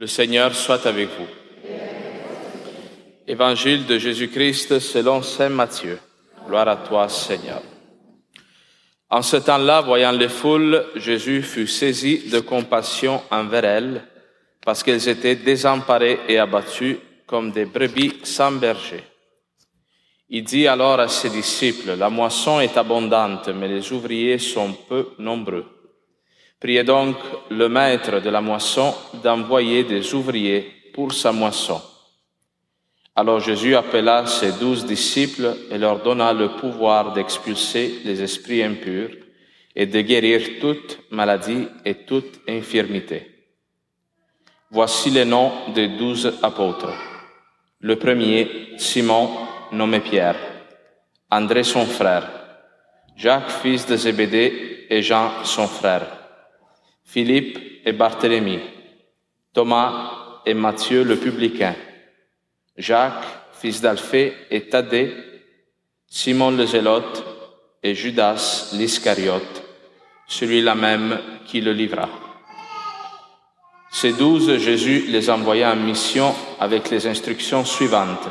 Le Seigneur soit avec vous. Évangile de Jésus-Christ selon Saint Matthieu. Gloire à toi, Seigneur. En ce temps-là, voyant les foules, Jésus fut saisi de compassion envers elles, parce qu'elles étaient désemparées et abattues comme des brebis sans berger. Il dit alors à ses disciples, La moisson est abondante, mais les ouvriers sont peu nombreux. Priez donc le maître de la moisson d'envoyer des ouvriers pour sa moisson. Alors Jésus appela ses douze disciples et leur donna le pouvoir d'expulser les esprits impurs et de guérir toute maladie et toute infirmité. Voici les noms des douze apôtres. Le premier, Simon, nommé Pierre, André son frère, Jacques fils de Zébédée et Jean son frère, Philippe et Barthélemy, Thomas et Matthieu le publicain, Jacques fils d'Alphée et Thaddée, Simon le Zélote et Judas l'Iscariote, celui-là même qui le livra. Ces douze, Jésus les envoya en mission avec les instructions suivantes.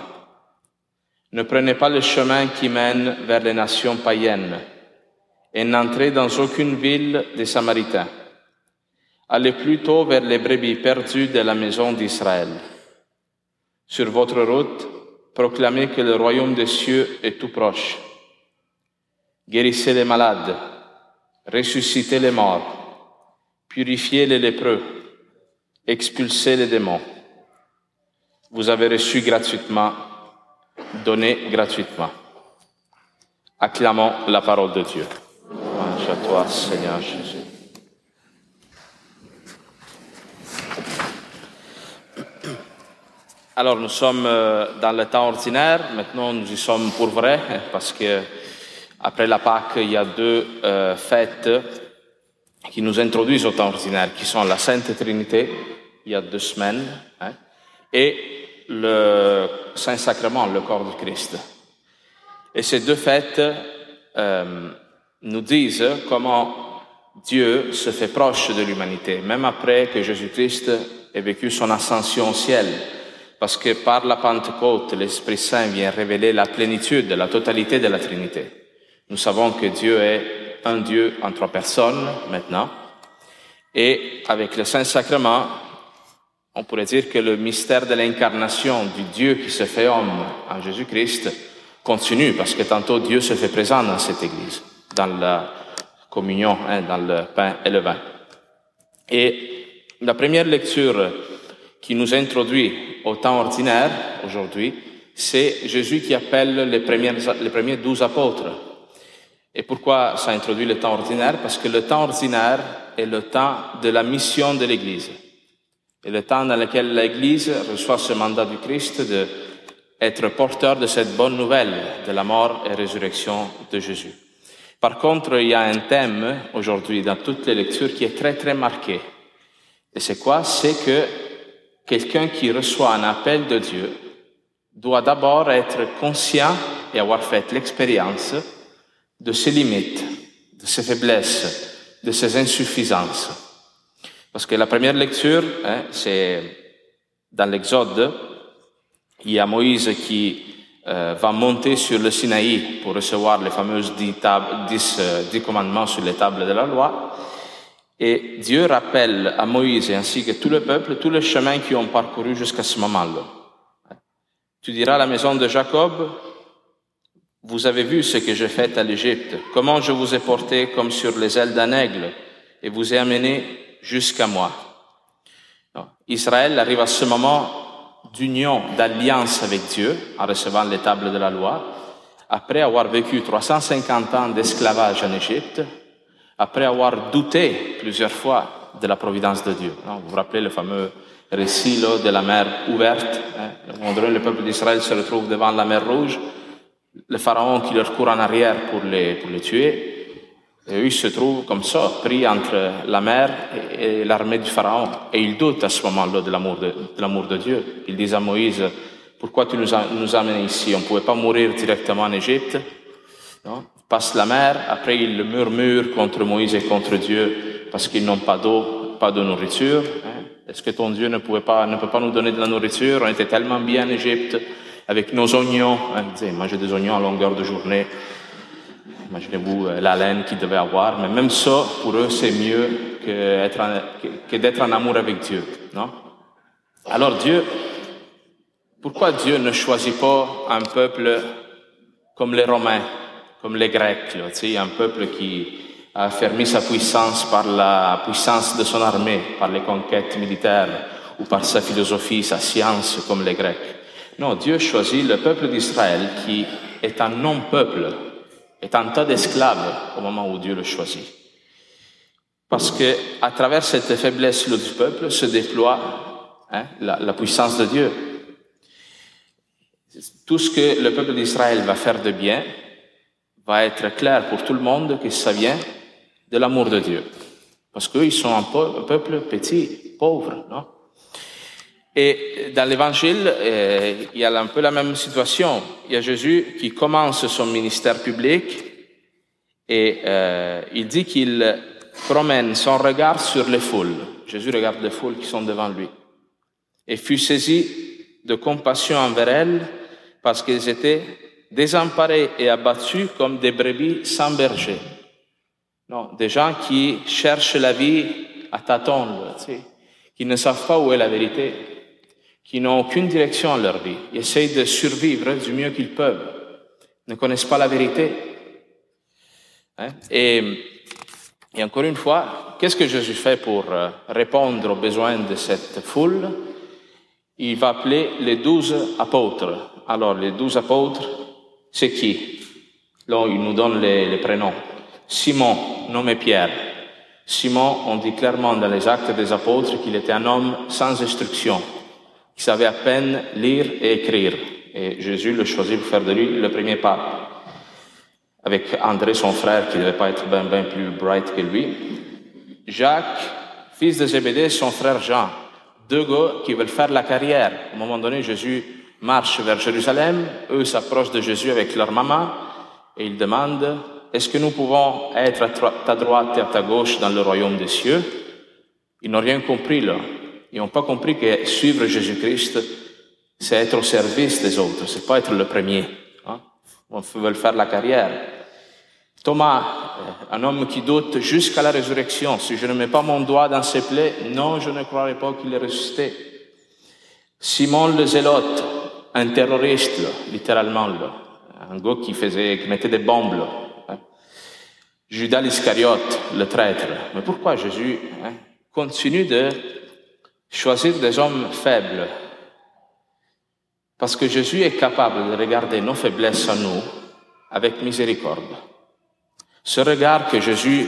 Ne prenez pas le chemin qui mène vers les nations païennes et n'entrez dans aucune ville des Samaritains. Allez plutôt vers les brebis perdues de la maison d'Israël. Sur votre route, proclamez que le royaume des cieux est tout proche. Guérissez les malades, ressuscitez les morts, purifiez les lépreux, expulsez les démons. Vous avez reçu gratuitement donné gratuitement. Acclamons la parole de Dieu. Alors, nous sommes dans le temps ordinaire. Maintenant, nous y sommes pour vrai, parce que après la Pâque, il y a deux euh, fêtes qui nous introduisent au temps ordinaire, qui sont la Sainte Trinité, il y a deux semaines, hein, et le Saint-Sacrement, le corps du Christ. Et ces deux fêtes euh, nous disent comment Dieu se fait proche de l'humanité, même après que Jésus-Christ ait vécu son ascension au ciel, parce que par la Pentecôte, l'Esprit Saint vient révéler la plénitude, la totalité de la Trinité. Nous savons que Dieu est un Dieu en trois personnes maintenant, et avec le Saint-Sacrement, on pourrait dire que le mystère de l'incarnation du Dieu qui se fait homme en Jésus-Christ continue, parce que tantôt Dieu se fait présent dans cette Église, dans la communion, hein, dans le pain et le vin. Et la première lecture qui nous introduit au temps ordinaire aujourd'hui, c'est Jésus qui appelle les, premiers, douze apôtres. Et pourquoi ça introduit le temps ordinaire? Parce que le temps ordinaire est le temps de la mission de l'Église. Et le temps dans lequel l'Église reçoit ce mandat du Christ de être porteur de cette bonne nouvelle de la mort et résurrection de Jésus. Par contre, il y a un thème aujourd'hui dans toutes les lectures qui est très très marqué. Et c'est quoi? C'est que quelqu'un qui reçoit un appel de Dieu doit d'abord être conscient et avoir fait l'expérience de ses limites, de ses faiblesses, de ses insuffisances. Parce que la première lecture, hein, c'est dans l'Exode, il y a Moïse qui euh, va monter sur le Sinaï pour recevoir les fameuses dix, euh, commandements sur les tables de la loi. Et Dieu rappelle à Moïse ainsi que tout le peuple, tous les chemins qu'ils ont parcouru jusqu'à ce moment-là. Tu diras à la maison de Jacob, vous avez vu ce que j'ai fait à l'Égypte, comment je vous ai porté comme sur les ailes d'un aigle et vous ai amené jusqu'à moi. Israël arrive à ce moment d'union, d'alliance avec Dieu en recevant les tables de la loi, après avoir vécu 350 ans d'esclavage en Égypte, après avoir douté plusieurs fois de la providence de Dieu. Vous vous rappelez le fameux récit de la mer ouverte. Hein? le peuple d'Israël se retrouve devant la mer rouge, le pharaon qui leur court en arrière pour les, tuer, et eux, ils se trouvent comme ça, pris entre la mer et, l'armée du Pharaon. Et ils doutent à ce moment-là de l'amour de, Dieu. Ils disent à Moïse, pourquoi tu nous, as, nous amené ici? On ne pouvait pas mourir directement en Égypte. Passe la mer, après ils murmurent contre Moïse et contre Dieu parce qu'ils n'ont pas d'eau, pas de nourriture. Hein. Est-ce que ton Dieu ne, pouvait pas, ne peut pas nous donner de la nourriture? On était tellement bien en Égypte avec nos oignons. Hein, manger des oignons à longueur de journée. Imaginez-vous euh, la laine qu'ils devaient avoir. Mais même ça, pour eux, c'est mieux que, d'être en amour avec Dieu. Non? Alors Dieu, pourquoi Dieu ne choisit pas un peuple comme les Romains, comme les Grecs, un peuple qui a affermi sa puissance par la puissance de son armée, par les conquêtes militaires ou par sa philosophie, sa science comme les Grecs. Non, Dieu choisit le peuple d'Israël qui est un non-peuple, est un tas d'esclaves au moment où Dieu le choisit. Parce que à travers cette faiblesse du peuple se déploie hein, la puissance de Dieu. Tout ce que le peuple d'Israël va faire de bien va être clair pour tout le monde que ça vient de l'amour de Dieu. Parce qu'ils sont un peuple petit, pauvre, non? Et dans l'évangile, euh, il y a un peu la même situation. Il y a Jésus qui commence son ministère public et euh, il dit qu'il promène son regard sur les foules. Jésus regarde les foules qui sont devant lui. Et fut saisi de compassion envers elles parce qu'ils étaient désemparés et abattus comme des brebis sans berger. Non, des gens qui cherchent la vie à tâtons, qui ne savent pas où est la vérité, qui n'ont aucune direction à leur vie, ils essayent de survivre du mieux qu'ils peuvent, ne connaissent pas la vérité. Hein? Et, et, encore une fois, qu'est-ce que Jésus fait pour euh, répondre aux besoins de cette foule? Il va appeler les douze apôtres. Alors, les douze apôtres, c'est qui Là, il nous donne les, prénoms. Simon, nommé Pierre. Simon, on dit clairement dans les actes des apôtres qu'il était un homme sans instruction, qui savait à peine lire et écrire. Et Jésus le choisit pour faire de lui le premier pape. Avec André, son frère, qui ne devait pas être bien, bien plus bright que lui. Jacques, fils de Zébédée, son frère Jean. Deux gars qui veulent faire la carrière. À un moment donné, Jésus marche vers Jérusalem. Eux s'approchent de Jésus avec leur maman et ils demandent est-ce que nous pouvons être à ta droite et à ta gauche dans le royaume des cieux? Ils n'ont rien compris là. Ils n'ont pas compris que suivre Jésus-Christ, c'est être au service des autres, c'est pas être le premier. Hein? On veut faire la carrière. Thomas, euh, un homme qui doute jusqu'à la résurrection, si je ne mets pas mon doigt dans ses plaies, non, je ne croirai pas qu'il est ressuscité. Simon le zélote, un terroriste, littéralement, un gars qui faisait, qui mettait des bombes. Là. Judas l'Iscariote, le traître. Mais pourquoi Jésus hein, continue de choisir des hommes faibles? Parce que Jésus est capable de regarder nos faiblesses en nous avec miséricorde. Ce regard que Jésus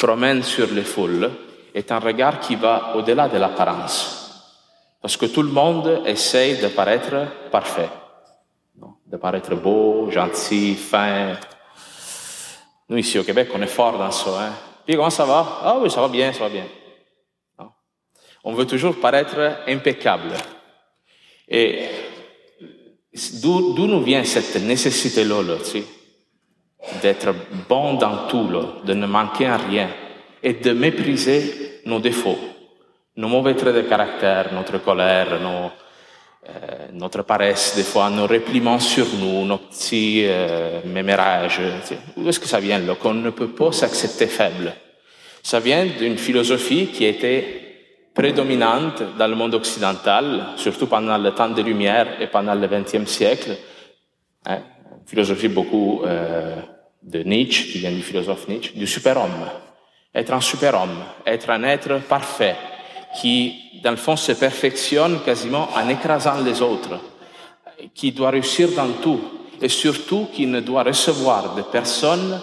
promène sur les foules est un regard qui va au-delà de l'apparence. Parce que tout le monde essaye de paraître parfait, de paraître beau, gentil, fin, nous, ici au Québec, on est fort dans ça. Hein? Puis comment ça va? Ah oui, ça va bien, ça va bien. On veut toujours paraître impeccable. Et d'où nous vient cette nécessité-là, là, d'être bon dans tout, de ne manquer en rien et de mépriser nos défauts, nos mauvais traits de caractère, notre colère, euh, notre paresse, des fois, nos repliements sur nous, nos petits euh, mémérages. Où est-ce que ça vient là Qu'on ne peut pas s'accepter faible? Ça vient d'une philosophie qui était prédominante dans le monde occidental, surtout pendant le temps des Lumières et pendant le XXe siècle. Hein, philosophie beaucoup euh, de Nietzsche, qui vient du philosophe Nietzsche, du superhomme. Être un superhomme, être un être parfait, qui, dans le fond, se perfectionne quasiment en écrasant les autres, qui doit réussir dans tout, et surtout qui ne doit recevoir de personnes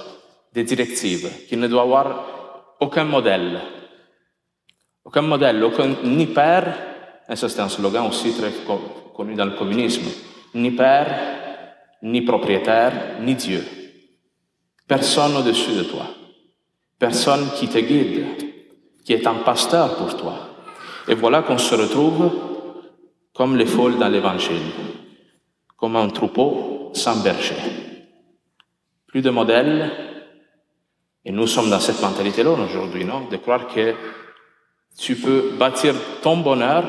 des directives, qui ne doit avoir aucun modèle. Aucun modèle, ni père, et ça c'est un slogan aussi très connu dans le communisme, ni père, ni propriétaire, ni Dieu. Personne au-dessus de toi. Personne qui te guide, qui est un pasteur pour toi. Et voilà qu'on se retrouve comme les foules dans l'Évangile, comme un troupeau sans berger. Plus de modèles, et nous sommes dans cette mentalité-là aujourd'hui, non? De croire que tu peux bâtir ton bonheur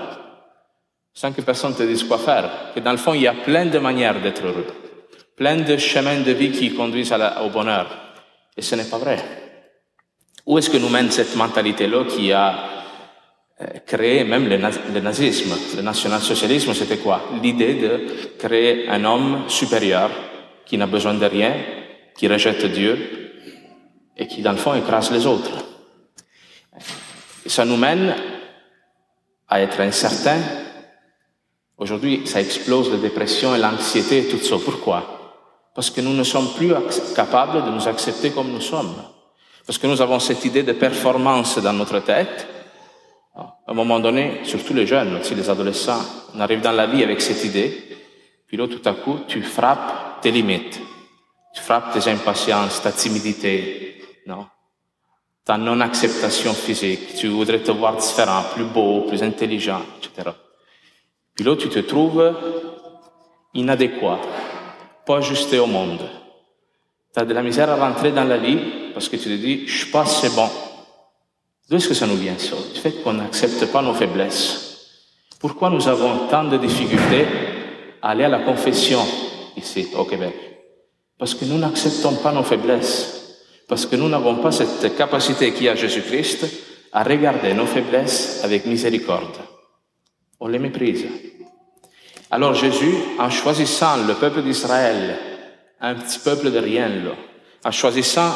sans que personne te dise quoi faire. Que dans le fond, il y a plein de manières d'être heureux, plein de chemins de vie qui conduisent au bonheur. Et ce n'est pas vrai. Où est-ce que nous mène cette mentalité-là qui a euh, créé même le, le nazisme, le national-socialisme, c'était quoi? L'idée de créer un homme supérieur qui n'a besoin de rien, qui rejette Dieu et qui, dans le fond, écrase les autres. Ça nous mène à être incertains. Aujourd'hui, ça explose la dépression et l'anxiété et tout ça. Pourquoi? Parce que nous ne sommes plus capables de nous accepter comme nous sommes. Parce que nous avons cette idée de performance dans notre tête. À un moment donné, surtout les jeunes, aussi les adolescents, on arrive dans la vie avec cette idée. Puis là, tout à coup, tu frappes tes limites. Tu frappes tes impatiences, ta timidité, non? ta non-acceptation physique. Tu voudrais te voir différent, plus beau, plus intelligent, etc. Puis là, tu te trouves inadéquat, pas ajusté au monde. Tu as de la misère à rentrer dans la vie parce que tu te dis, je suis pas assez bon. D'où est-ce que ça nous vient ça Du fait qu'on n'accepte pas nos faiblesses? Pourquoi nous avons tant de difficultés à aller à la confession ici au Québec? Parce que nous n'acceptons pas nos faiblesses. Parce que nous n'avons pas cette capacité qui a Jésus-Christ à regarder nos faiblesses avec miséricorde. On les méprise. Alors Jésus, en choisissant le peuple d'Israël, un petit peuple de rien, là, en choisissant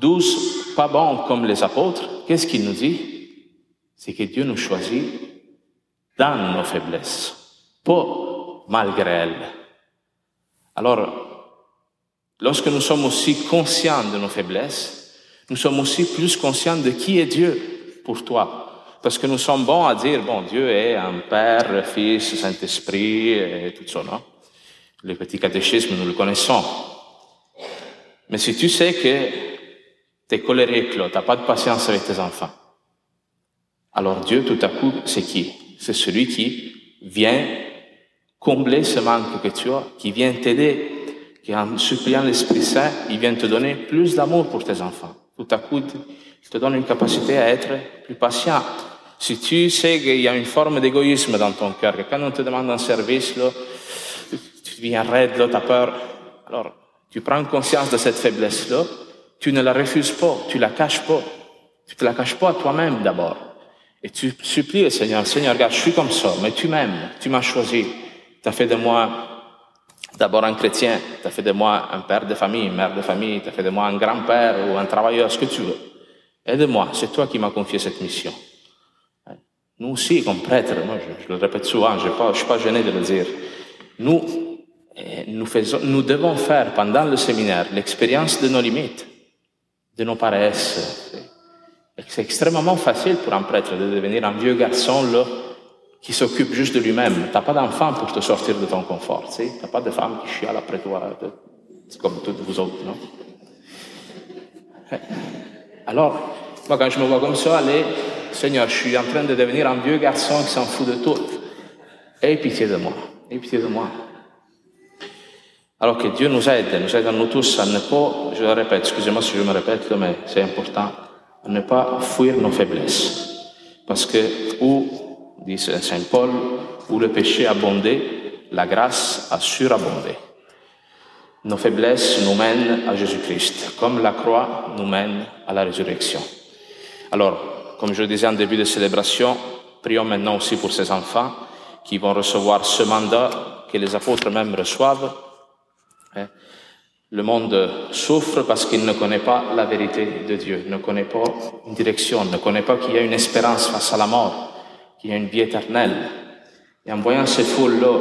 douze pas bons comme les apôtres, qu'est-ce qu'il nous dit? C'est que Dieu nous choisit dans nos faiblesses, pas malgré elles. Alors, Lorsque nous sommes aussi conscients de nos faiblesses, nous sommes aussi plus conscients de qui est Dieu pour toi. Parce que nous sommes bons à dire, bon, Dieu est un Père, Fils, Saint-Esprit et tout ça, non? Le petit catéchisme, nous le connaissons. Mais si tu sais que tu es colérique, tu n'as pas de patience avec tes enfants, alors Dieu, tout à coup, c'est qui? C'est celui qui vient combler ce manque que tu as, qui vient t'aider qui en suppliant l'Esprit Saint, il vient te donner plus d'amour pour tes enfants. Tout à coup, il te donne une capacité à être plus patient. Si tu sais qu'il y a une forme d'égoïsme dans ton cœur, que quand on te demande un service, là, tu deviens raide, tu as peur. Alors, tu prends conscience de cette faiblesse-là, tu ne la refuses pas, tu la caches pas. Tu te la caches pas à toi-même d'abord. Et tu supplies le Seigneur, Seigneur, regarde, je suis comme ça, mais tu m'aimes, tu m'as choisi, tu as fait de moi d'abord un chrétien, tu as fait de moi un père de famille, une mère de famille, tu as fait de moi un grand-père ou un travailleur, ce que tu veux. Aide-moi, c'est toi qui m'as confié cette mission. Nous aussi, comme prêtres, moi je, le répète souvent, je ne suis pas gêné de le dire, nous, eh, nous, faisons, nous devons faire pendant le séminaire l'expérience de nos limites, de nos paresses. C'est extrêmement facile pour un prêtre de devenir un vieux garçon là, qui s'occupe juste de lui-même. T'as pas d'enfant pour te sortir de ton confort, tu sais. T'as pas de femme qui chiale après toi, C'est comme toutes vous autres, non? Alors, moi, quand je me vois comme ça, allez, Seigneur, je suis en train de devenir un vieux garçon qui s'en fout de tout. Aie pitié de moi. Aie pitié de moi. Alors que Dieu nous aide, nous aide à nous tous à ne pas, je le répète, excusez-moi si je me répète, mais c'est important, à ne pas fuir nos faiblesses. Parce que, où dit Saint Paul, où le péché abondait, la grâce a surabondé. Nos faiblesses nous mènent à Jésus-Christ, comme la croix nous mène à la résurrection. Alors, comme je le disais en début de célébration, prions maintenant aussi pour ces enfants qui vont recevoir ce mandat que les apôtres même reçoivent. Le monde souffre parce qu'il ne connaît pas la vérité de Dieu, ne connaît pas une direction, ne connaît pas qu'il y a une espérance face à la mort qui a une vie éternelle. Et en voyant ces foules-là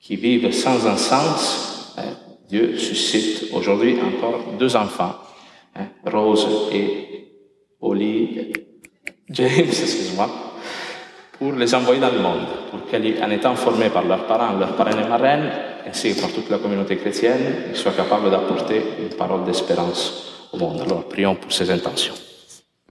qui vivent sans un sens, hein, Dieu suscite aujourd'hui encore deux enfants, hein, Rose et Oli, James, excuse-moi, pour les envoyer dans le monde, pour qu'en étant formés par leurs parents, leurs parrains et marraines, ainsi que par toute la communauté chrétienne, ils soient capables d'apporter une parole d'espérance au monde. Alors prions pour ces intentions.